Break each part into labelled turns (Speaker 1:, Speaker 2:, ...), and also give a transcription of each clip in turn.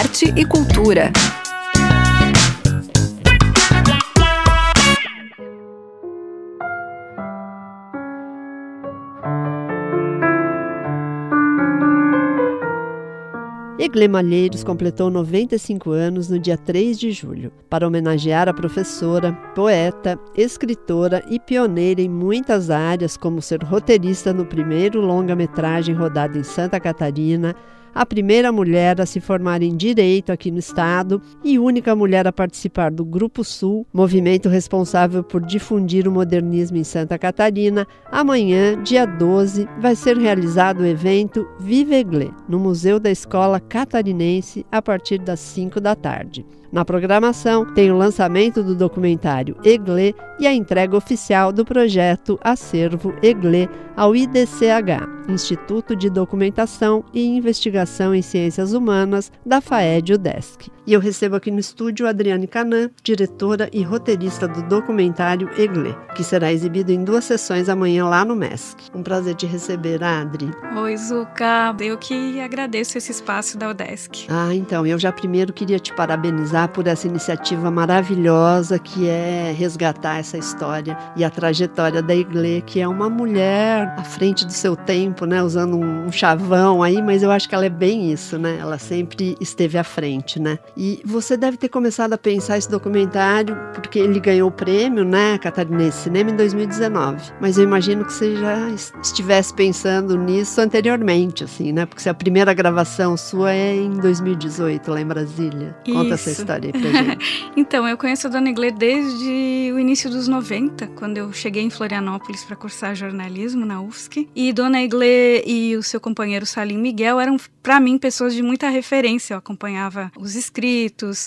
Speaker 1: arte e cultura.
Speaker 2: Egle Malheiros completou 95 anos no dia 3 de julho. Para homenagear a professora, poeta, escritora e pioneira em muitas áreas, como ser roteirista no primeiro longa-metragem rodado em Santa Catarina, a primeira mulher a se formar em direito aqui no estado e única mulher a participar do Grupo Sul, movimento responsável por difundir o modernismo em Santa Catarina. Amanhã, dia 12, vai ser realizado o evento Vive Eglê, no Museu da Escola Catarinense, a partir das 5 da tarde. Na programação tem o lançamento do documentário Eglê e a entrega oficial do projeto Acervo Eglê ao IDCH, Instituto de Documentação e Investigação em Ciências Humanas da FAED UDESC. E eu recebo aqui no estúdio Adriane Canan, diretora e roteirista do documentário Eglê, que será exibido em duas sessões amanhã lá no MESC. Um prazer te receber, Adri.
Speaker 3: Oi, Zuka. Eu que agradeço esse espaço da UDESC.
Speaker 2: Ah, então, eu já primeiro queria te parabenizar por essa iniciativa maravilhosa que é resgatar essa história e a trajetória da Eglê, que é uma mulher à frente do seu tempo, né, usando um chavão aí, mas eu acho que ela é bem isso, né? Ela sempre esteve à frente, né? E você deve ter começado a pensar esse documentário porque ele ganhou o prêmio, né, Catarinense Cinema em 2019. Mas eu imagino que você já estivesse pensando nisso anteriormente, assim, né? Porque a primeira gravação sua é em 2018 lá em Brasília. Conta essa história aí pra gente.
Speaker 3: então, eu conheço a Dona Iglê desde o início dos 90, quando eu cheguei em Florianópolis para cursar jornalismo na UFSC. E Dona Iglê e o seu companheiro Salim Miguel eram, para mim, pessoas de muita referência. Eu acompanhava os escritos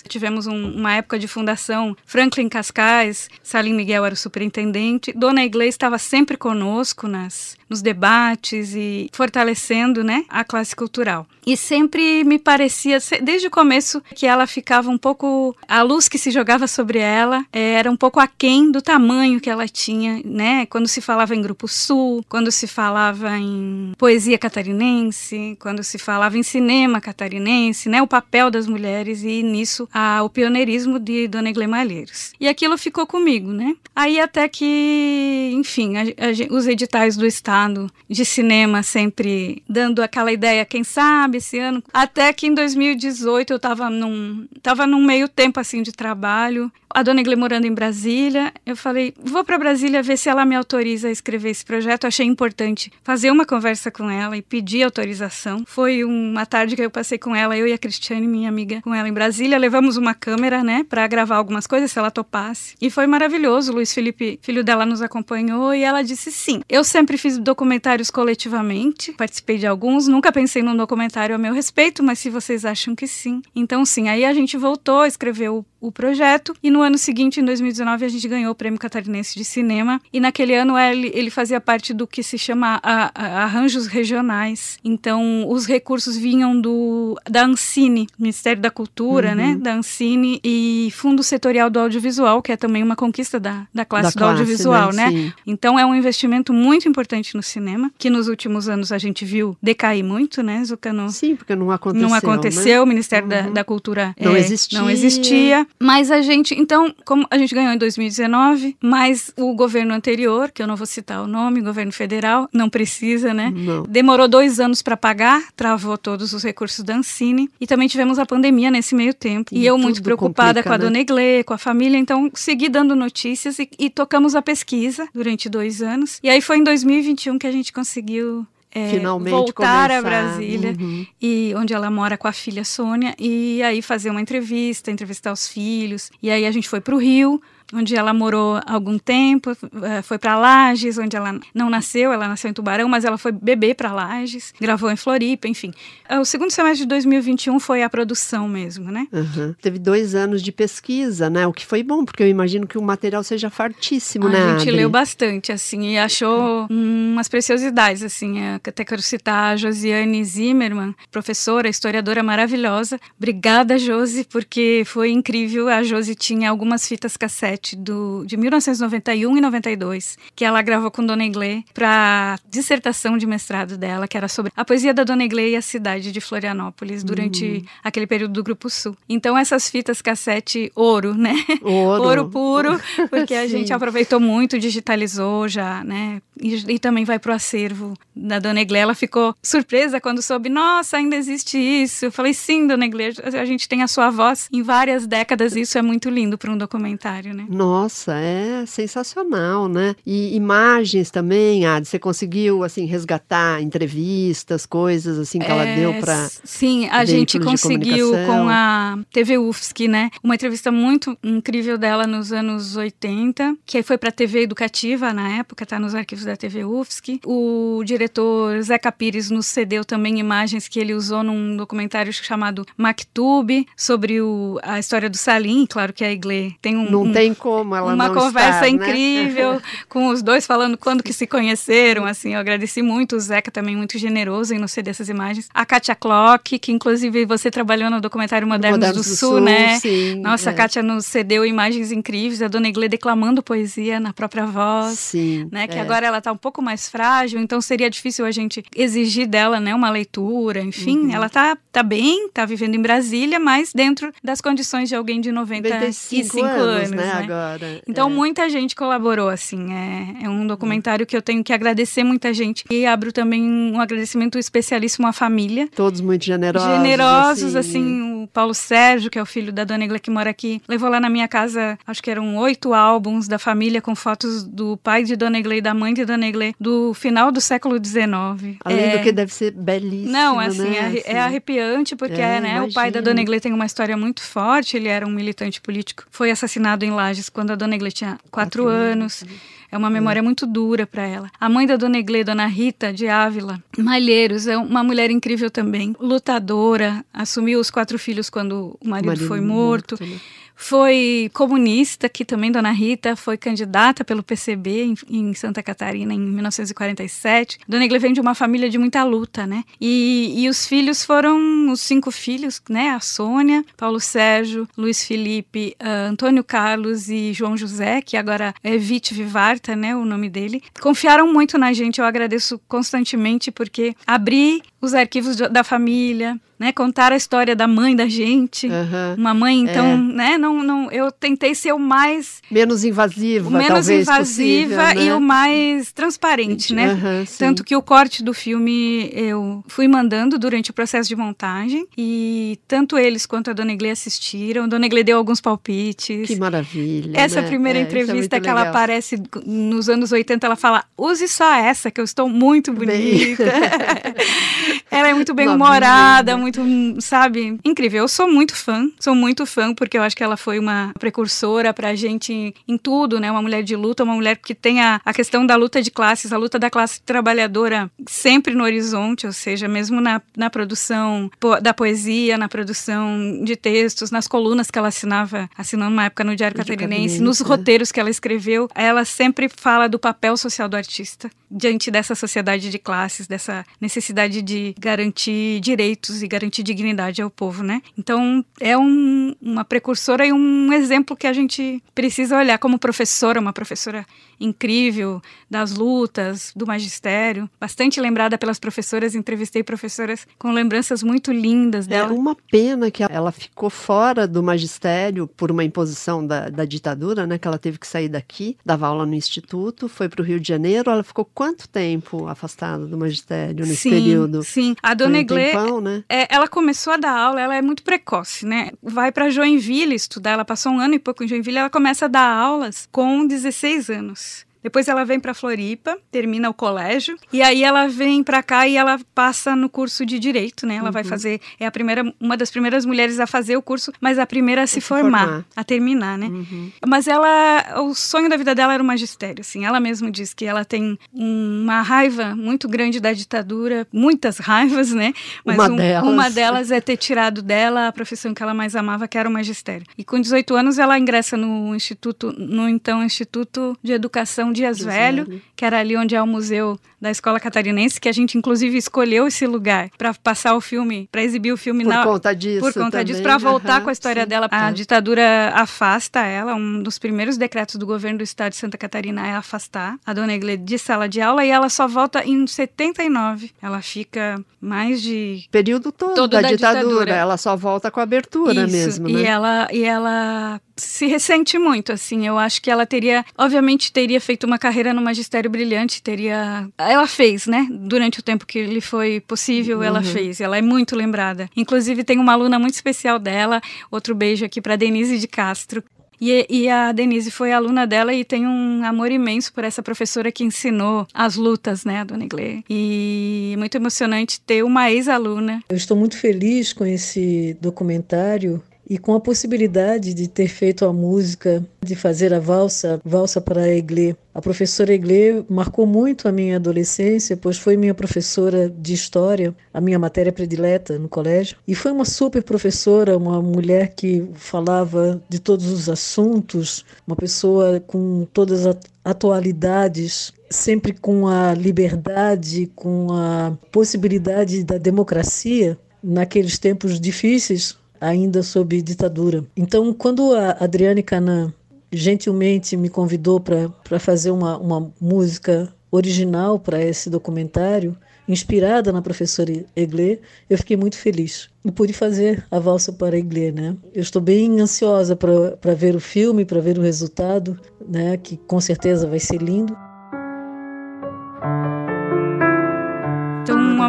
Speaker 3: Tivemos um, uma época de fundação, Franklin Cascais, Salim Miguel era o superintendente. Dona Iglesias estava sempre conosco nas, nos debates e fortalecendo né, a classe cultural. E sempre me parecia, desde o começo, que ela ficava um pouco. A luz que se jogava sobre ela eh, era um pouco aquém do tamanho que ela tinha, né? Quando se falava em Grupo Sul, quando se falava em poesia catarinense, quando se falava em cinema catarinense, né? O papel das mulheres e nisso a, o pioneirismo de Dona Egle Malheiros. E aquilo ficou comigo, né? Aí até que, enfim, a, a, os editais do Estado de cinema sempre dando aquela ideia, quem sabe esse ano. Até que em 2018 eu estava num, tava num meio tempo assim de trabalho a dona Igle morando em Brasília, eu falei, vou para Brasília ver se ela me autoriza a escrever esse projeto. Achei importante fazer uma conversa com ela e pedir autorização. Foi uma tarde que eu passei com ela, eu e a Cristiane, minha amiga, com ela em Brasília. Levamos uma câmera, né, para gravar algumas coisas, se ela topasse. E foi maravilhoso. O Luiz Felipe, filho dela, nos acompanhou e ela disse sim. Eu sempre fiz documentários coletivamente, participei de alguns, nunca pensei num documentário a meu respeito, mas se vocês acham que sim. Então, sim, aí a gente voltou, escreveu o projeto e no ano seguinte, em 2019, a gente ganhou o Prêmio Catarinense de Cinema e naquele ano ele, ele fazia parte do que se chama a, a, arranjos regionais. Então, os recursos vinham do da Ancine, Ministério da Cultura, né, uhum. né, da Ancine e Fundo Setorial do Audiovisual, que é também uma conquista da, da classe da do classe, audiovisual, né? né? Então, é um investimento muito importante no cinema, que nos últimos anos a gente viu decair muito, né, Zucano?
Speaker 2: Sim, porque não aconteceu.
Speaker 3: Não aconteceu,
Speaker 2: né?
Speaker 3: o Ministério uhum. da, da Cultura
Speaker 2: não, é, existia.
Speaker 3: não existia. Mas a gente, então, como a gente ganhou em 2019, mas o governo anterior, que eu não vou citar o nome, governo federal, não precisa, né?
Speaker 2: Não.
Speaker 3: Demorou dois anos para pagar, travou todos os recursos da Ancine e também tivemos a pandemia nesse meio tempo. E, e eu muito preocupada complica, com a né? dona Iglê, com a família, então segui dando notícias e, e tocamos a pesquisa durante dois anos. E aí foi em 2021 que a gente conseguiu é,
Speaker 2: Finalmente
Speaker 3: voltar
Speaker 2: começar.
Speaker 3: a Brasília
Speaker 2: uhum.
Speaker 3: e onde ela mora com a filha Sônia e aí fazer uma entrevista, entrevistar os filhos. E aí a gente foi para o Rio, onde ela morou algum tempo, eh, foi para Lages, onde ela não nasceu, ela nasceu em Tubarão, mas ela foi bebê para Lages, gravou em Floripa, enfim. Eh, o segundo semestre de 2021 foi a produção mesmo, né?
Speaker 2: Uhum. Teve dois anos de pesquisa, né? O que foi bom, porque eu imagino que o material seja fartíssimo,
Speaker 3: a
Speaker 2: né?
Speaker 3: A gente
Speaker 2: Adri?
Speaker 3: leu bastante, assim, e achou umas preciosidades, assim. Eu até quero citar a Josiane Zimmermann, professora, historiadora maravilhosa. Obrigada, Josi, porque foi incrível. A Josi tinha algumas fitas cassete do, de 1991 e 92, que ela gravou com Dona Iglê para dissertação de mestrado dela, que era sobre a poesia da Dona Iglê e a cidade de Florianópolis durante uhum. aquele período do Grupo Sul. Então essas fitas cassete ouro, né?
Speaker 2: Ouro,
Speaker 3: ouro puro, porque a gente aproveitou muito, digitalizou já, né? E, e também vai pro acervo da Dona Iglê. Ela ficou surpresa quando soube, nossa, ainda existe isso. Eu falei, sim, Dona Iglê, a gente tem a sua voz em várias décadas, isso é muito lindo para um documentário, né?
Speaker 2: Nossa, é sensacional, né? E imagens também, Adi, você conseguiu, assim, resgatar entrevistas, coisas, assim, que é, ela deu para
Speaker 3: Sim, a gente conseguiu com a TV UFSC, né? Uma entrevista muito incrível dela nos anos 80, que foi para TV Educativa na época, tá nos arquivos da TV UFSC. O diretor Zeca Pires nos cedeu também imagens que ele usou num documentário chamado Mactube, sobre o, a história do Salim. Claro que a Iglê tem um,
Speaker 2: não um, tem como ela
Speaker 3: uma conversa
Speaker 2: estar,
Speaker 3: incrível
Speaker 2: né?
Speaker 3: com os dois falando quando que se conheceram. Assim, eu agradeci muito o Zeca também muito generoso em nos ceder essas imagens. A Katia Clock, que inclusive você trabalhou no documentário Modernos, Modernos do, do, Sul, Sul né?
Speaker 2: Sim,
Speaker 3: Nossa,
Speaker 2: é.
Speaker 3: a Kátia nos cedeu imagens incríveis, a Dona Iglê declamando poesia na própria voz,
Speaker 2: sim,
Speaker 3: né? Que
Speaker 2: é.
Speaker 3: agora ela está um pouco mais frágil, então seria difícil a gente exigir dela, né, uma leitura, enfim, uhum. ela tá, tá bem, tá vivendo em Brasília, mas dentro das condições de alguém de 95 anos,
Speaker 2: anos né,
Speaker 3: né?
Speaker 2: Agora,
Speaker 3: então
Speaker 2: é.
Speaker 3: muita gente colaborou, assim, é, é um documentário que eu tenho que agradecer muita gente e abro também um agradecimento especialíssimo à família.
Speaker 2: Todos muito generosos.
Speaker 3: Generosos,
Speaker 2: assim,
Speaker 3: assim o Paulo Sérgio, que é o filho da Dona Igla que mora aqui, levou lá na minha casa, acho que eram oito álbuns da família com fotos do pai de Dona Iglê e da mãe de Dona Iglê do final do século XIX.
Speaker 2: Além
Speaker 3: é...
Speaker 2: do que deve ser belíssimo,
Speaker 3: Não, assim,
Speaker 2: né?
Speaker 3: é,
Speaker 2: assim.
Speaker 3: é arrepiante, porque é, né, o pai da Dona Iglê tem uma história muito forte, ele era um militante político, foi assassinado em Quando a Dona Iglê tinha quatro, quatro anos. anos. É uma memória muito dura para ela. A mãe da Dona Iglê, Dona Rita de Ávila, Malheiros, é uma mulher incrível também, lutadora, assumiu os quatro filhos quando o marido, o marido foi morto. morto né? Foi comunista, que também Dona Rita foi candidata pelo PCB em, em Santa Catarina em 1947. Dona Iglê vem de uma família de muita luta, né? E, e os filhos foram os cinco filhos, né? A Sônia, Paulo Sérgio, Luiz Felipe, uh, Antônio Carlos e João José, que agora é Vite Vivarta, né? O nome dele. Confiaram muito na gente, eu agradeço constantemente, porque abri os arquivos da família, né, contar a história da mãe da gente.
Speaker 2: Uhum.
Speaker 3: Uma mãe, então, é. né, não, não, eu tentei ser o mais
Speaker 2: menos invasiva,
Speaker 3: menos
Speaker 2: talvez,
Speaker 3: invasiva
Speaker 2: possível, né?
Speaker 3: e o mais transparente, né?
Speaker 2: Uhum,
Speaker 3: Tanto que o corte do filme eu fui mandando durante o processo de montagem e tanto eles quanto a Dona Iglê assistiram. A Dona Iglê deu alguns palpites.
Speaker 2: Que maravilha.
Speaker 3: Essa
Speaker 2: né?
Speaker 3: primeira
Speaker 2: é,
Speaker 3: entrevista
Speaker 2: é
Speaker 3: que ela aparece nos anos 80, ela fala: "Use só essa que eu estou muito bonita". ela é muito bem humorada, muito, sabe, incrível. Eu sou muito fã, sou muito fã porque eu acho que ela foi uma precursora pra gente em tudo, né? Uma mulher de luta, uma mulher que tem a, a questão da luta de classes, a luta da classe trabalhadora sempre no horizonte, ou seja, mesmo na, na produção po, da poesia, na produção de textos, nas colunas que ela assinava, assinando uma época no Diário Catarinense, nos
Speaker 2: né?
Speaker 3: roteiros que ela escreveu, ela sempre fala do papel social do artista diante dessa sociedade de classes, dessa necessidade de garantir direitos e garantir dignidade ao povo, né? Então é um, uma precursora e um exemplo que a gente precisa olhar como professora, uma professora incrível das lutas, do magistério, bastante lembrada pelas professoras. Entrevistei professoras com lembranças muito lindas dela.
Speaker 2: É uma pena que ela ficou fora do magistério por uma imposição da, da ditadura, né? Que ela teve que sair daqui, dava aula no instituto, foi para o Rio de Janeiro. Ela ficou quanto tempo afastada do magistério nesse
Speaker 3: sim,
Speaker 2: período?
Speaker 3: Sim, a dona
Speaker 2: um tempão, né?
Speaker 3: é, ela começou a dar aula, ela é muito precoce, né? Vai para Joinville estudar, ela passou um ano e pouco em Joinville, ela começa a dar aulas com 16 anos. Depois ela vem para Floripa, termina o colégio e aí ela vem para cá e ela passa no curso de direito, né? Ela uhum. vai fazer é a primeira, uma das primeiras mulheres a fazer o curso, mas a primeira a se, formar, formar, a terminar, né?
Speaker 2: Uhum.
Speaker 3: Mas ela, o sonho da vida dela era o magistério, assim. Ela mesma diz que ela tem uma raiva muito grande da ditadura, muitas raivas, né? Mas
Speaker 2: uma
Speaker 3: um,
Speaker 2: delas,
Speaker 3: uma delas é ter tirado dela a profissão que ela mais amava, que era o magistério. E com 18 anos ela ingressa no instituto, no então Instituto de Educação Dias Velho, Velho, que era ali onde é o Museu da escola catarinense, que a gente inclusive escolheu esse lugar para passar o filme, para exibir o filme
Speaker 2: por
Speaker 3: na
Speaker 2: conta disso.
Speaker 3: Por conta
Speaker 2: também.
Speaker 3: disso, para voltar
Speaker 2: uhum,
Speaker 3: com a história
Speaker 2: sim,
Speaker 3: dela. A
Speaker 2: sim.
Speaker 3: ditadura afasta ela, um dos primeiros decretos do governo do estado de Santa Catarina é afastar a dona Egle de sala de aula e ela só volta em 79. Ela fica mais de
Speaker 2: Período todo,
Speaker 3: Todo
Speaker 2: da,
Speaker 3: da
Speaker 2: ditadura.
Speaker 3: ditadura.
Speaker 2: Ela só volta com a abertura
Speaker 3: Isso,
Speaker 2: mesmo,
Speaker 3: e
Speaker 2: né?
Speaker 3: ela e ela se ressente muito, assim. Eu acho que ela teria, obviamente, teria feito uma carreira no magistério brilhante, teria. Ela fez, né? Durante o tempo que lhe foi possível, ela
Speaker 2: Uhum.
Speaker 3: fez. Ela é muito lembrada. Inclusive, tem uma aluna muito especial dela. Outro beijo aqui para Denise de Castro. E, e a Denise foi aluna dela e tem um amor imenso por essa professora que ensinou as lutas, né, a Dona Iglê. E é muito emocionante ter uma ex-aluna
Speaker 1: Eu estou muito feliz com esse documentário e com a possibilidade de ter feito a música, de fazer a valsa, valsa para a Eglê. A professora Eglê marcou muito a minha adolescência, pois foi minha professora de história, a minha matéria predileta no colégio, e foi uma super professora, uma mulher que falava de todos os assuntos, uma pessoa com todas as atualidades sempre com a liberdade, com a possibilidade da democracia naqueles tempos difíceis, ainda sob ditadura. Então, quando a Adriane Canan gentilmente me convidou para fazer uma, uma música original para esse documentário, inspirada na professora Eglê, eu fiquei muito feliz. E pude fazer a valsa para Eglê, né? Eu estou bem ansiosa para ver o filme, para ver o resultado, né? Que com certeza vai ser lindo.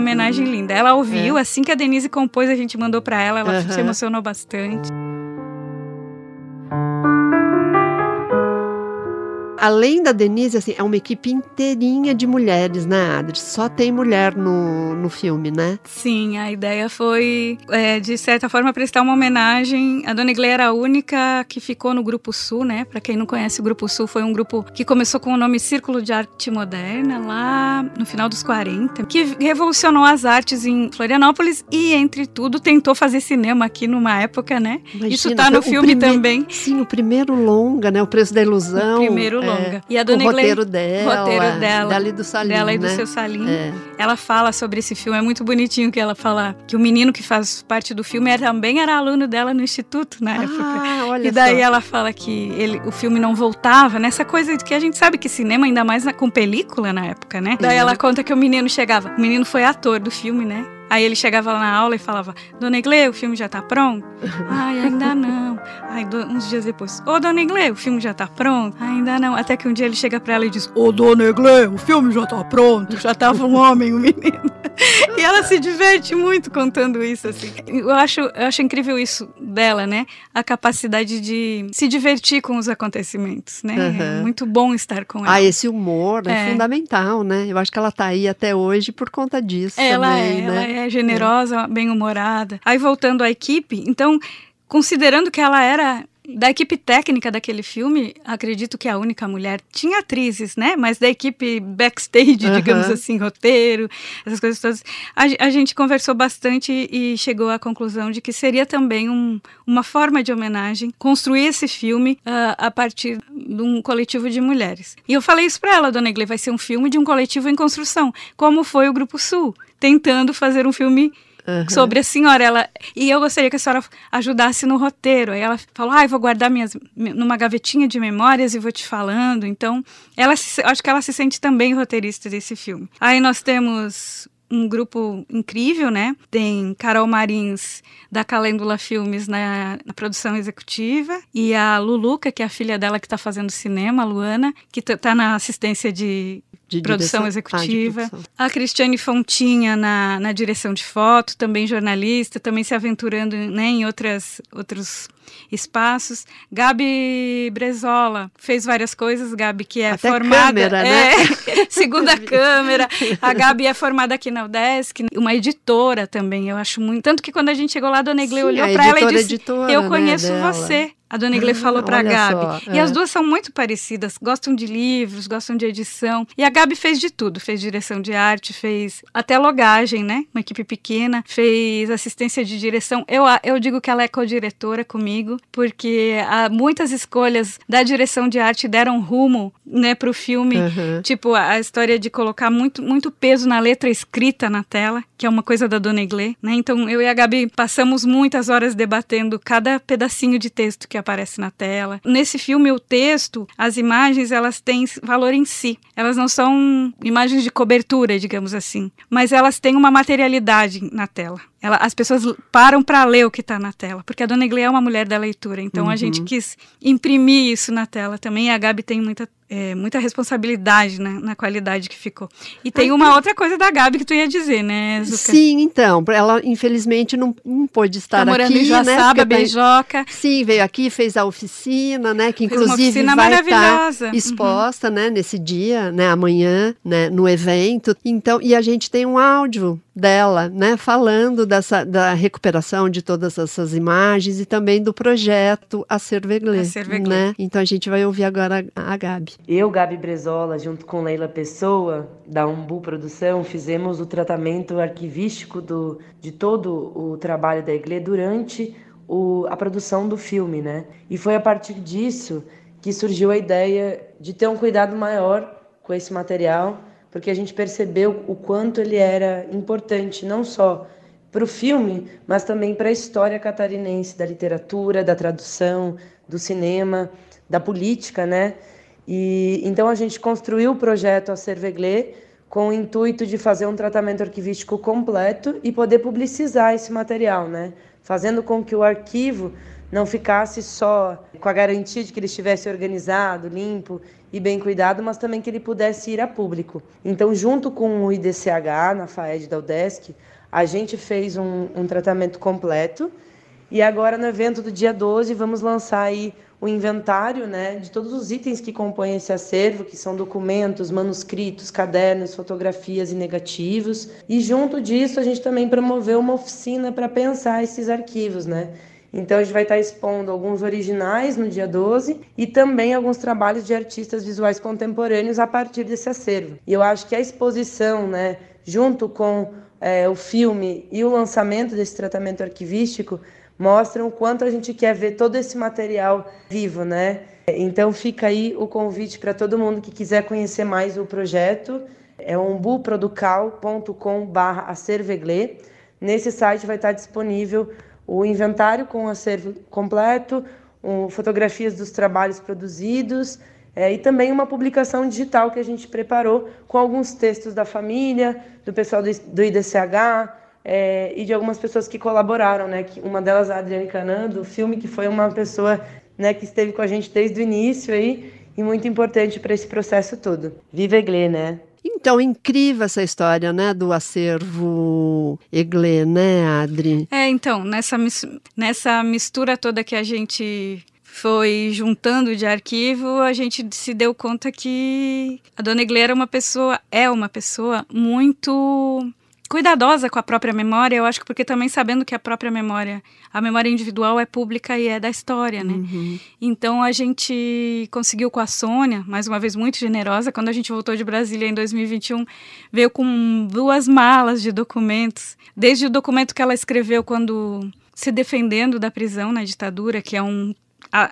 Speaker 3: Homenagem linda. Ela ouviu,
Speaker 2: É.
Speaker 3: assim que a Denise compôs, a gente mandou pra ela, ela se emocionou bastante.
Speaker 2: Além da Denise, assim, é uma equipe inteirinha de mulheres, né, Adri? Só tem mulher no, no filme, né?
Speaker 3: Sim, a ideia foi, é, de certa forma, prestar uma homenagem. A Dona Iglê era a única que ficou no Grupo Sul, né? Pra quem não conhece, o Grupo Sul foi um grupo que começou com o nome Círculo de Arte Moderna, lá no final dos 40, que revolucionou as artes em Florianópolis e, entre tudo, tentou fazer cinema aqui numa época, né? Isso
Speaker 2: Imagina,
Speaker 3: tá no filme também.
Speaker 2: Sim, o primeiro longa, né? O Preço da Ilusão.
Speaker 3: O primeiro
Speaker 2: é,
Speaker 3: longa. E a
Speaker 2: o
Speaker 3: Dona Iglê,
Speaker 2: roteiro dela.
Speaker 3: roteiro dela,
Speaker 2: e do Salim,
Speaker 3: dela e do
Speaker 2: né?
Speaker 3: seu Salim.
Speaker 2: É.
Speaker 3: Ela fala sobre esse filme, é muito bonitinho que ela fala que o menino que faz parte do filme era- também era aluno dela no instituto na época.
Speaker 2: Ah, olha
Speaker 3: E daí
Speaker 2: só.
Speaker 3: ela fala que ele, o filme não voltava, nessa coisa de que a gente sabe que cinema, ainda mais na- com película na época, né? Daí ela conta que o menino chegava, o menino foi ator do filme, né? Aí ele chegava lá na aula e falava, Dona Iglê, o filme já tá pronto? Ai, ainda não. Aí uns dias depois, Ô Dona Iglê, o filme já tá pronto? Ainda não. Até que um dia ele chega pra ela e diz, Ô Dona Iglê, o filme já tá pronto. Já tava um homem, um menino. E ela se diverte muito contando isso, assim. Eu acho, eu acho incrível isso dela, né? A capacidade de se divertir com os acontecimentos, né? É
Speaker 2: Aham.
Speaker 3: muito bom estar com ela.
Speaker 2: Ah, esse humor é.
Speaker 3: É.
Speaker 2: fundamental, né? Eu acho que ela tá aí até hoje por conta disso
Speaker 3: Ela
Speaker 2: também,
Speaker 3: é,
Speaker 2: né?
Speaker 3: ela é generosa, bem-humorada. Aí voltando à equipe, então, considerando que ela era da equipe técnica daquele filme, acredito que a única mulher tinha atrizes, né? Mas da equipe backstage,
Speaker 2: Aham.
Speaker 3: digamos assim, roteiro, essas coisas todas, a, a gente conversou bastante e chegou à conclusão de que seria também um- uma forma de homenagem construir esse filme ah, a partir de um coletivo de mulheres. E eu falei isso para ela, Dona Iglê, vai ser um filme de um coletivo em construção, como foi o Grupo Sul, tentando fazer um filme
Speaker 2: Aham.
Speaker 3: sobre a senhora. Ela, e eu gostaria que a senhora ajudasse no roteiro. Aí ela falou: ah, eu vou guardar minhas numa gavetinha de memórias e vou te falando. Então, ela se- acho que ela se sente também roteirista desse filme. Aí nós temos um grupo incrível, né? Tem Carol Marins da Calêndula Filmes na, na produção executiva e a Luluca, que é a filha dela que está fazendo cinema, a Luana, que está na assistência de
Speaker 2: De
Speaker 3: produção
Speaker 2: direção- ah, de
Speaker 3: executiva.
Speaker 2: produção.
Speaker 3: A Cristiane Fontinha na, na direção de foto, também jornalista, também se aventurando né, em outras, outros espaços. Gabi Brezola fez várias coisas, Gabi que é
Speaker 2: Até
Speaker 3: formada...
Speaker 2: câmera, né?
Speaker 3: é, segunda câmera. A Gabi é formada aqui na UDESC, uma editora também, eu acho muito... Tanto que quando a gente chegou lá, a Dona
Speaker 2: Sim,
Speaker 3: olhou para ela e disse,
Speaker 2: editora,
Speaker 3: eu
Speaker 2: né,
Speaker 3: conheço
Speaker 2: dela.
Speaker 3: você. A dona Iglê ah, falou para a Gabi. Só, é. E as duas são muito parecidas, gostam de livros, gostam de edição. E a Gabi fez de tudo, fez direção de arte, fez até logagem, né? Uma equipe pequena, fez assistência de direção. Eu, eu digo que ela é co-diretora comigo, porque há muitas escolhas da direção de arte deram rumo, né, pro filme. Uhum. Tipo, a, a história de colocar muito, muito peso na letra escrita na tela, que é uma coisa da dona Iglê, né? Então eu e a Gabi passamos muitas horas debatendo cada pedacinho de texto que aparece na tela. Nesse filme, o texto, as imagens, elas têm valor em si. Elas não são imagens de cobertura, digamos assim, mas elas têm uma materialidade na tela. Ela, as pessoas param para ler o que está na tela, porque a Dona Iglê é uma mulher da leitura, então uhum. a gente quis imprimir isso na tela também. E a Gabi tem muita é, muita responsabilidade né, na qualidade que ficou. E tem uma outra coisa da Gabi que tu ia dizer, né, Zuka?
Speaker 2: Sim, então, ela infelizmente não, não pôde estar tá morando aqui, em
Speaker 3: Joaçaba, né? Beijoca.
Speaker 2: Sim, veio aqui, fez a oficina, né, que inclusive vai estar uhum. exposta, uhum. né, nesse dia, né, amanhã, né, no evento. Então, e a gente tem um áudio dela, né, falando dessa da recuperação de todas essas imagens e também do projeto A Cerveglê, né? Então a gente vai ouvir agora a Gabi.
Speaker 4: Eu, Gabi Brezola, junto com Leila Pessoa, da Umbu Produção, fizemos o tratamento arquivístico do, de todo o trabalho da Iglê durante o, a produção do filme, né? E foi a partir disso que surgiu a ideia de ter um cuidado maior com esse material porque a gente percebeu o quanto ele era importante, não só para o filme, mas também para a história catarinense da literatura, da tradução, do cinema, da política, né? E então a gente construiu o projeto A Cerveglê com o intuito de fazer um tratamento arquivístico completo e poder publicizar esse material, né? Fazendo com que o arquivo não ficasse só com a garantia de que ele estivesse organizado, limpo e bem cuidado, mas também que ele pudesse ir a público. Então, junto com o IDCH, na FAED da UDESC, a gente fez um, um tratamento completo e agora no evento do dia 12 vamos lançar aí o inventário né, de todos os itens que compõem esse acervo, que são documentos, manuscritos, cadernos, fotografias e negativos. E junto disso a gente também promoveu uma oficina para pensar esses arquivos, né? Então a gente vai estar expondo alguns originais no dia 12 e também alguns trabalhos de artistas visuais contemporâneos a partir desse acervo. E eu acho que a exposição, né, junto com é, o filme e o lançamento desse tratamento arquivístico, mostram o quanto a gente quer ver todo esse material vivo, né? Então fica aí o convite para todo mundo que quiser conhecer mais o projeto. É umbuproducal.com/acerveglê. Nesse site vai estar disponível o inventário com o acervo completo, um, fotografias dos trabalhos produzidos é, e também uma publicação digital que a gente preparou com alguns textos da família, do pessoal do, do IDCH é, e de algumas pessoas que colaboraram, né? Que uma delas a Adriane Canan, do filme, que foi uma pessoa né, que esteve com a gente desde o início aí e muito importante para esse processo todo. Viva Eglê, né?
Speaker 2: Então, incrível essa história, né, do acervo Eglê, né, Adri?
Speaker 3: É, então, nessa, nessa mistura toda que a gente foi juntando de arquivo, a gente se deu conta que a Dona Eglê era uma pessoa, é uma pessoa muito cuidadosa com a própria memória, eu acho que porque também sabendo que a própria memória, a memória individual é pública e é da história, né? Uhum. Então a gente conseguiu com a Sônia, mais uma vez muito generosa, quando a gente voltou de Brasília em 2021, veio com duas malas de documentos, desde o documento que ela escreveu quando se defendendo da prisão na ditadura, que é um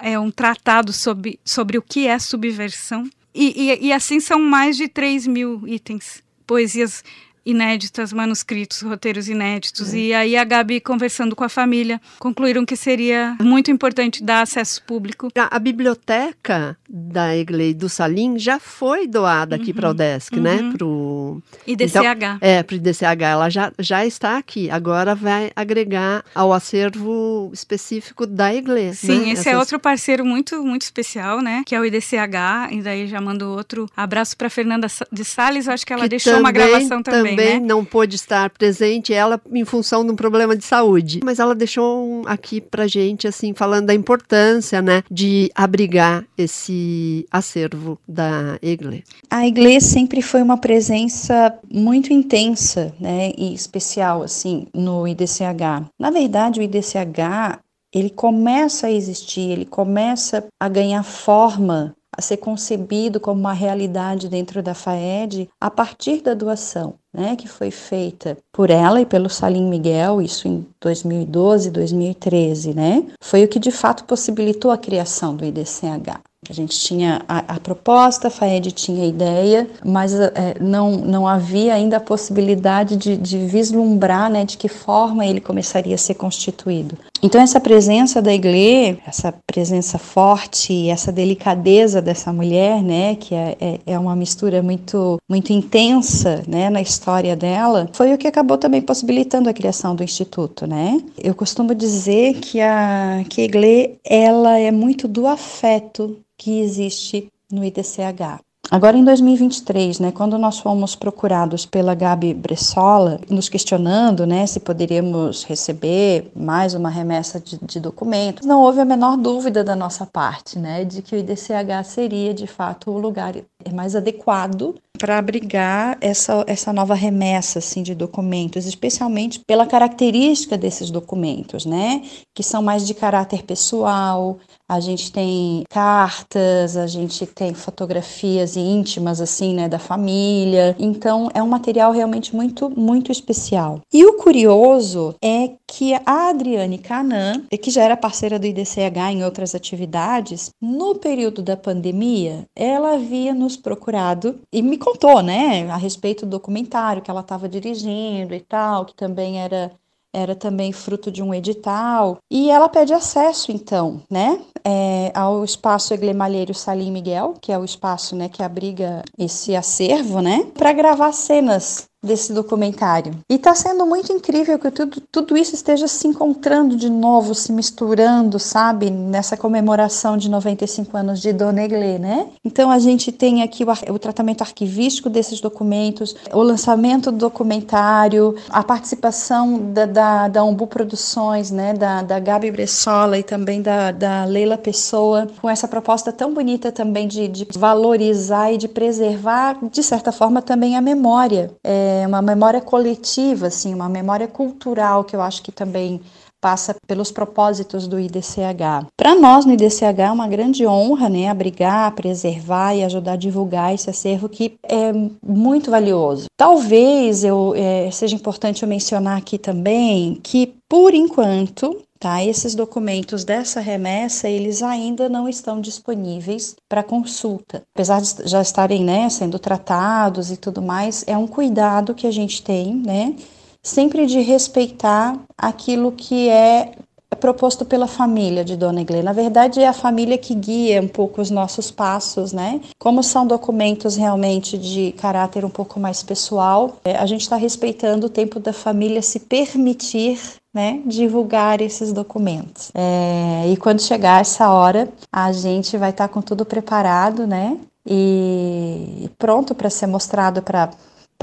Speaker 3: é um tratado sobre, sobre o que é subversão. E, e, e assim são mais de 3 mil itens. Poesias inéditas, manuscritos, roteiros inéditos. É. E aí a Gabi, conversando com a família, concluíram que seria muito importante dar acesso público.
Speaker 2: A, a biblioteca da Iglei do Salim já foi doada aqui uhum. para o DESC, né? uhum. né? Pro
Speaker 3: IDCH. Então,
Speaker 2: é, para o IDCH. Ela já, já está aqui. Agora vai agregar ao acervo específico da Iglei.
Speaker 3: Sim, né? esse é Essas... é outro parceiro muito, muito especial, né? Que é o IDCH. E daí já mando outro abraço para Fernanda de Sales. Acho que ela que deixou também, uma gravação também
Speaker 2: também
Speaker 3: né?
Speaker 2: não pôde estar presente, ela em função de um problema de saúde. Mas ela deixou um aqui pra gente, assim, falando da importância, né, de abrigar esse acervo da Igle.
Speaker 5: A Igle sempre foi uma presença muito intensa, né, e especial, assim, no IDCH. Na verdade, o IDCH ele começa a existir, ele começa a ganhar forma, a ser concebido como uma realidade dentro da FAED a partir da doação, né, que foi feita por ela e pelo Salim Miguel, isso em 2012, 2013, né? Foi o que de fato possibilitou a criação do IDCH. A gente tinha a, a, proposta, a FAED tinha a ideia, mas é, não, não havia ainda a possibilidade de, de vislumbrar né, de que forma ele começaria a ser constituído. Então, essa presença da Iglê, essa presença forte, essa delicadeza dessa mulher, né, que é, é, é uma mistura muito, muito intensa né, na história dela, foi o que acabou também possibilitando a criação do Instituto. Né? Eu costumo dizer que a, que a Iglê ela é muito do afeto que existe no IDCH. Agora, em 2023, né, quando nós fomos procurados pela Gabi Bressola, nos questionando né, se poderíamos receber mais uma remessa de, de, documentos, não houve a menor dúvida da nossa parte né, de que o IDCH seria, de fato, o lugar mais adequado para abrigar essa, essa nova remessa assim, de documentos, especialmente pela característica desses documentos, né, que são mais de caráter pessoal, a gente tem cartas, a gente tem fotografias íntimas assim, né, da família. Então é um material realmente muito muito especial. E o curioso é que a Adriane Canan, que já era parceira do IDCH em outras atividades, no período da pandemia, ela havia nos procurado e me contou, né, a respeito do documentário que ela estava dirigindo e tal, que também era era também fruto de um edital, e ela pede acesso, então, né, é, ao espaço Egle Malheiro Salim Miguel, que é o espaço, né, que abriga esse acervo, né, para gravar cenas desse documentário. E está sendo muito incrível que tudo, tudo isso esteja se encontrando de novo, se misturando, sabe, nessa comemoração de 95 anos de Dona Eglê, né? Então a gente tem aqui o, o tratamento arquivístico desses documentos, o lançamento do documentário, a participação da, da, da Umbu Produções, né, da, da Gabi Bressola e também da, da Leila Pessoa, com essa proposta tão bonita também de, de valorizar e de preservar, de certa forma, também a memória. É, é uma memória coletiva, assim, uma memória cultural que eu acho que também passa pelos propósitos do IDCH. Para nós no IDCH é uma grande honra, né, abrigar, preservar e ajudar a divulgar esse acervo que é muito valioso. Talvez eu é, seja importante eu mencionar aqui também que por enquanto Tá? Esses documentos dessa remessa, eles ainda não estão disponíveis para consulta. Apesar de já estarem né, sendo tratados e tudo mais, é um cuidado que a gente tem, né? Sempre de respeitar aquilo que é proposto pela família de Dona Iglê. Na verdade, é a família que guia um pouco os nossos passos, né? Como são documentos realmente de caráter um pouco mais pessoal, é, a gente está respeitando o tempo da família se permitir né, divulgar esses documentos. É, e quando chegar essa hora, a gente vai estar tá com tudo preparado, né, e pronto para ser mostrado para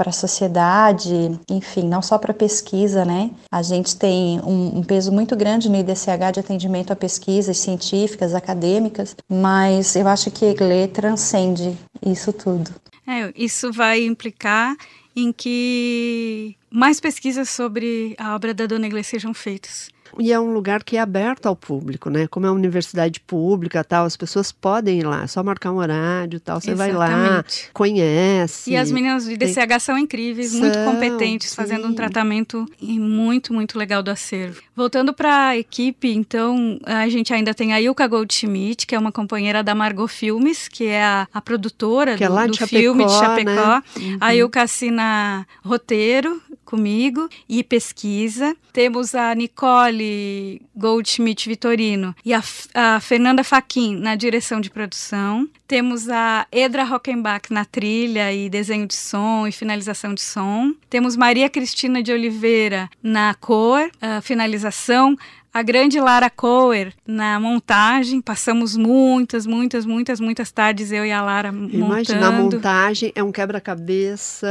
Speaker 5: para a sociedade, enfim, não só para pesquisa, né? A gente tem um, um, peso muito grande no IDCH de atendimento a pesquisas científicas, acadêmicas, mas eu acho que EGLE transcende isso tudo.
Speaker 3: É, isso vai implicar em que mais pesquisas sobre a obra da Dona Iglesias sejam feitas.
Speaker 2: E é um lugar que é aberto ao público, né? Como é uma universidade pública, tal, as pessoas podem ir lá, é só marcar um horário, tal, você Exatamente. vai lá, conhece.
Speaker 3: E as meninas de DCH tem... são incríveis, são, muito competentes, sim. fazendo um tratamento muito, muito legal do acervo. Voltando para a equipe, então, a gente ainda tem a Ilka Goldschmidt, que é uma companheira da Margot Filmes, que é a, a produtora
Speaker 2: que é
Speaker 3: do,
Speaker 2: é
Speaker 3: do
Speaker 2: de
Speaker 3: filme
Speaker 2: de
Speaker 3: Chapecó.
Speaker 2: Né? Uhum.
Speaker 3: A Ilka assina roteiro comigo e pesquisa. Temos a Nicole Goldschmidt Vitorino e a, a Fernanda Faquin na direção de produção. Temos a Edra Rockenbach na trilha e desenho de som e finalização de som. Temos Maria Cristina de Oliveira na cor, finalização a grande Lara Coer na montagem. Passamos muitas, muitas, muitas, muitas tardes eu e a Lara montando.
Speaker 2: Imagina, a montagem é um quebra-cabeça.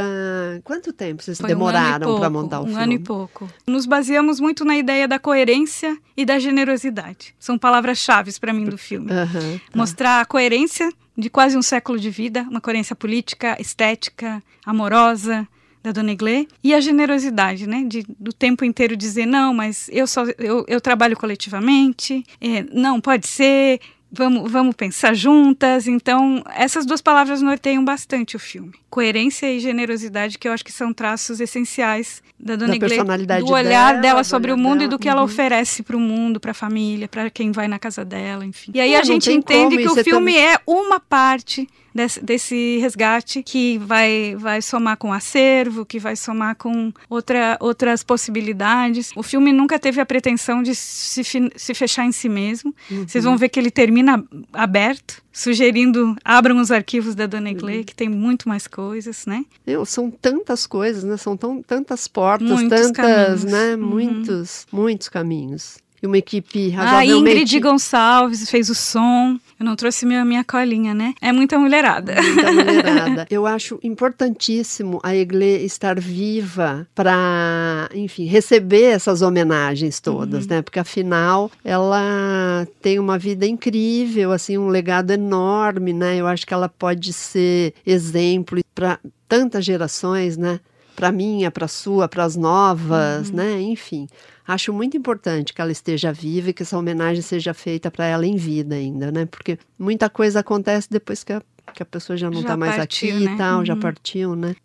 Speaker 2: Quanto tempo vocês Foi demoraram um para montar o
Speaker 3: um
Speaker 2: filme?
Speaker 3: Um ano e pouco. Nos baseamos muito na ideia da coerência e da generosidade. São palavras-chave para mim do filme.
Speaker 2: Uhum, tá.
Speaker 3: Mostrar a coerência de quase um século de vida, uma coerência política, estética, amorosa, da Dona Iglê e a generosidade, né, de, do tempo inteiro dizer não, mas eu só eu, eu trabalho coletivamente, é, não pode ser, vamos, vamos pensar juntas. Então, essas duas palavras norteiam bastante o filme. Coerência e generosidade, que eu acho que são traços essenciais da Dona
Speaker 2: da
Speaker 3: Iglesias, do olhar dela, dela sobre o mundo dela. e do que uhum. ela oferece para o mundo, para a família, para quem vai na casa dela, enfim. E aí a gente entende que o filme também... é uma parte desse, desse, resgate que vai, vai somar com acervo, que vai somar com outra, outras possibilidades. O filme nunca teve a pretensão de se, se fechar em si mesmo. Uhum. Vocês vão ver que ele termina aberto, sugerindo abram os arquivos da Dona Iglê, uhum. que tem muito mais coisas, né?
Speaker 2: Eu, são tantas coisas, né? São tão, tantas portas, muitos tantas, caminhos. né? Uhum. Muitos, muitos caminhos e uma equipe razoavelmente...
Speaker 3: A Ingrid Gonçalves fez o som. Eu não trouxe minha, minha colinha, né? É muita mulherada.
Speaker 2: Muita mulherada. Eu acho importantíssimo a Eglê estar viva para, enfim, receber essas homenagens todas, uhum. né? Porque afinal ela tem uma vida incrível, assim, um legado enorme, né? Eu acho que ela pode ser exemplo para tantas gerações, né? Para minha, para sua, para as novas, uhum. né? Enfim. Acho muito importante que ela esteja viva e que essa homenagem seja feita para ela em vida ainda, né? Porque muita coisa acontece depois que a, que a pessoa já não está mais partiu, aqui né? e tal, uhum. já partiu, né?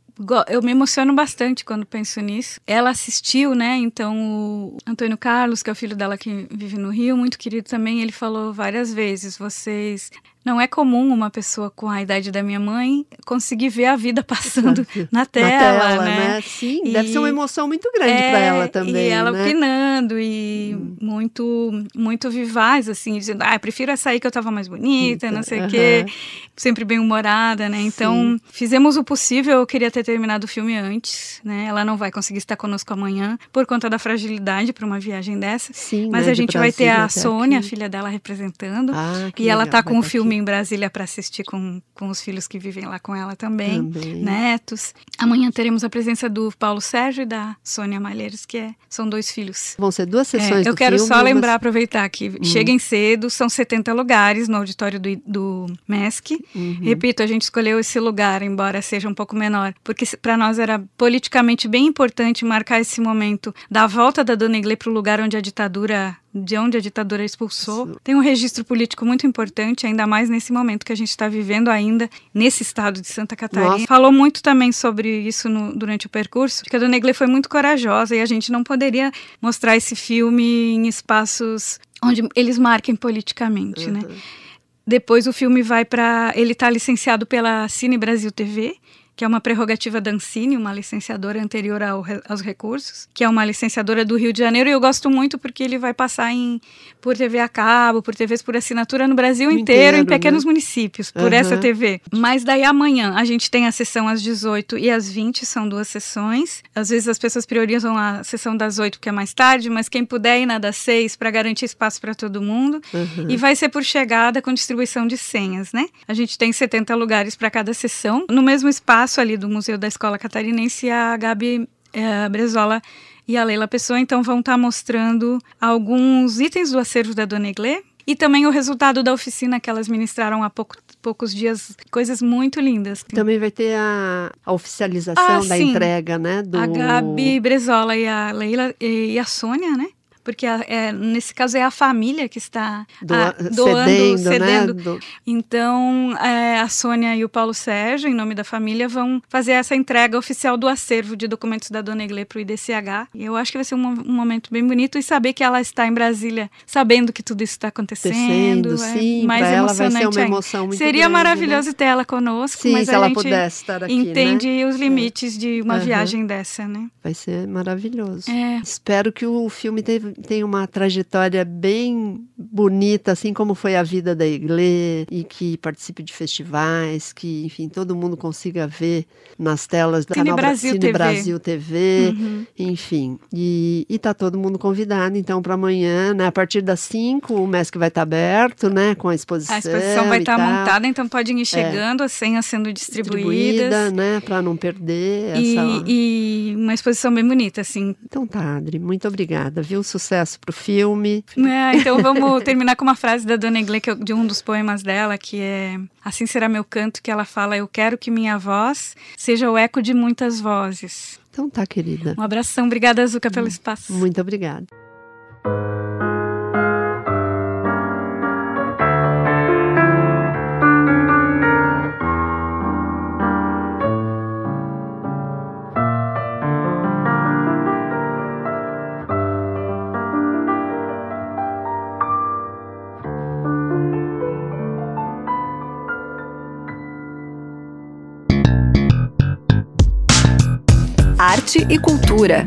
Speaker 3: eu me emociono bastante quando penso nisso. Ela assistiu, né? Então, o Antônio Carlos, que é o filho dela que vive no Rio, muito querido também, ele falou várias vezes: vocês não é comum uma pessoa com a idade da minha mãe conseguir ver a vida passando na tela, na tela né? né?
Speaker 2: Sim, e, deve ser uma emoção muito grande é, para ela também.
Speaker 3: E ela
Speaker 2: né?
Speaker 3: opinando e hum. muito muito vivaz, assim, dizendo, ah, prefiro essa aí que eu tava mais bonita, não sei o quê. Sempre bem humorada, né? Então, Sim. fizemos o possível. Eu queria ter terminado o filme antes, né? Ela não vai conseguir estar conosco amanhã por conta da fragilidade para uma viagem dessa.
Speaker 2: Sim,
Speaker 3: Mas
Speaker 2: né?
Speaker 3: a gente vai ter a Sônia, aqui. a filha dela, representando. Ah, e ela tá com o filme em Brasília para assistir com, com os filhos que vivem lá com ela também, também, netos. Amanhã teremos a presença do Paulo Sérgio e da Sônia Malheiros, que é, são dois filhos.
Speaker 2: Vão ser duas sessões
Speaker 3: é,
Speaker 2: Eu
Speaker 3: quero
Speaker 2: filme,
Speaker 3: só lembrar, mas... aproveitar que hum. cheguem cedo, são 70 lugares no auditório do, do MESC. Uhum. Repito, a gente escolheu esse lugar, embora seja um pouco menor, porque para nós era politicamente bem importante marcar esse momento da volta da Dona Iglê para o lugar onde a ditadura de onde a ditadura expulsou. Isso. Tem um registro político muito importante, ainda mais nesse momento que a gente está vivendo ainda nesse estado de Santa Catarina. Nossa. Falou muito também sobre isso no, durante o percurso, que a Dona foi muito corajosa e a gente não poderia mostrar esse filme em espaços onde eles marquem politicamente, né? uhum. né? Depois o filme vai para. Ele está licenciado pela Cine Brasil TV que é uma prerrogativa da Ancine, uma licenciadora anterior ao, aos recursos, que é uma licenciadora do Rio de Janeiro, e eu gosto muito porque ele vai passar em, por TV a cabo, por TVs por assinatura no Brasil inteiro, inteiro, em pequenos né? municípios, por uhum. essa TV. Mas daí amanhã a gente tem a sessão às 18 e às 20, são duas sessões. Às vezes as pessoas priorizam a sessão das 8 porque é mais tarde, mas quem puder ir na das 6 para garantir espaço para todo mundo. Uhum. E vai ser por chegada com distribuição de senhas, né? A gente tem 70 lugares para cada sessão. No mesmo espaço espaço ali do Museu da Escola Catarinense, a Gabi é, Brezola e a Leila Pessoa, então vão estar tá mostrando alguns itens do acervo da Dona Iglê, e também o resultado da oficina que elas ministraram há pouco, poucos dias, coisas muito lindas.
Speaker 2: Também vai ter a, a oficialização ah, da sim. entrega, né? Do...
Speaker 3: A Gabi Brezola e a Leila e a Sônia, né? Porque a, é, nesse caso é a família que está Doa, a, doando, cedendo. cedendo. Né? Do... Então, é, a Sônia e o Paulo Sérgio, em nome da família, vão fazer essa entrega oficial do acervo de documentos da Dona Iglê para o IDCH. E eu acho que vai ser um, um, momento bem bonito e saber que ela está em Brasília, sabendo que tudo isso está acontecendo.
Speaker 2: é sim, mais emocionante ela vai ser uma emoção muito
Speaker 3: Seria
Speaker 2: grande,
Speaker 3: maravilhoso
Speaker 2: né?
Speaker 3: ter ela conosco,
Speaker 2: sim,
Speaker 3: mas
Speaker 2: se
Speaker 3: a
Speaker 2: ela
Speaker 3: gente
Speaker 2: pudesse estar aqui,
Speaker 3: entende
Speaker 2: né?
Speaker 3: os limites é. de uma uhum. viagem dessa, né?
Speaker 2: Vai ser maravilhoso.
Speaker 3: É.
Speaker 2: Espero que o filme teve tem uma trajetória bem bonita, assim como foi a vida da Iglê, e que participe de festivais, que, enfim, todo mundo consiga ver nas telas da
Speaker 3: Cine canal Brasil
Speaker 2: Cine
Speaker 3: TV,
Speaker 2: Brasil TV uhum. enfim. E, e tá todo mundo convidado, então, para amanhã, né? A partir das 5, o MESC vai estar tá aberto, né? Com a exposição.
Speaker 3: A exposição vai estar tá montada, então podem ir chegando, é. as senhas sendo distribuídas. Distribuída,
Speaker 2: né? Para não perder
Speaker 3: e, essa... E uma exposição bem bonita, assim.
Speaker 2: Então tá, Adri, muito obrigada, viu? Sucesso sucesso para o filme.
Speaker 3: É, então vamos terminar com uma frase da Dona Iglê, é de um dos poemas dela, que é Assim será meu canto, que ela fala, eu quero que minha voz seja o eco de muitas vozes.
Speaker 2: Então tá, querida.
Speaker 3: Um abração, obrigada, Zuka, pelo espaço.
Speaker 2: Muito obrigada.
Speaker 6: E cultura.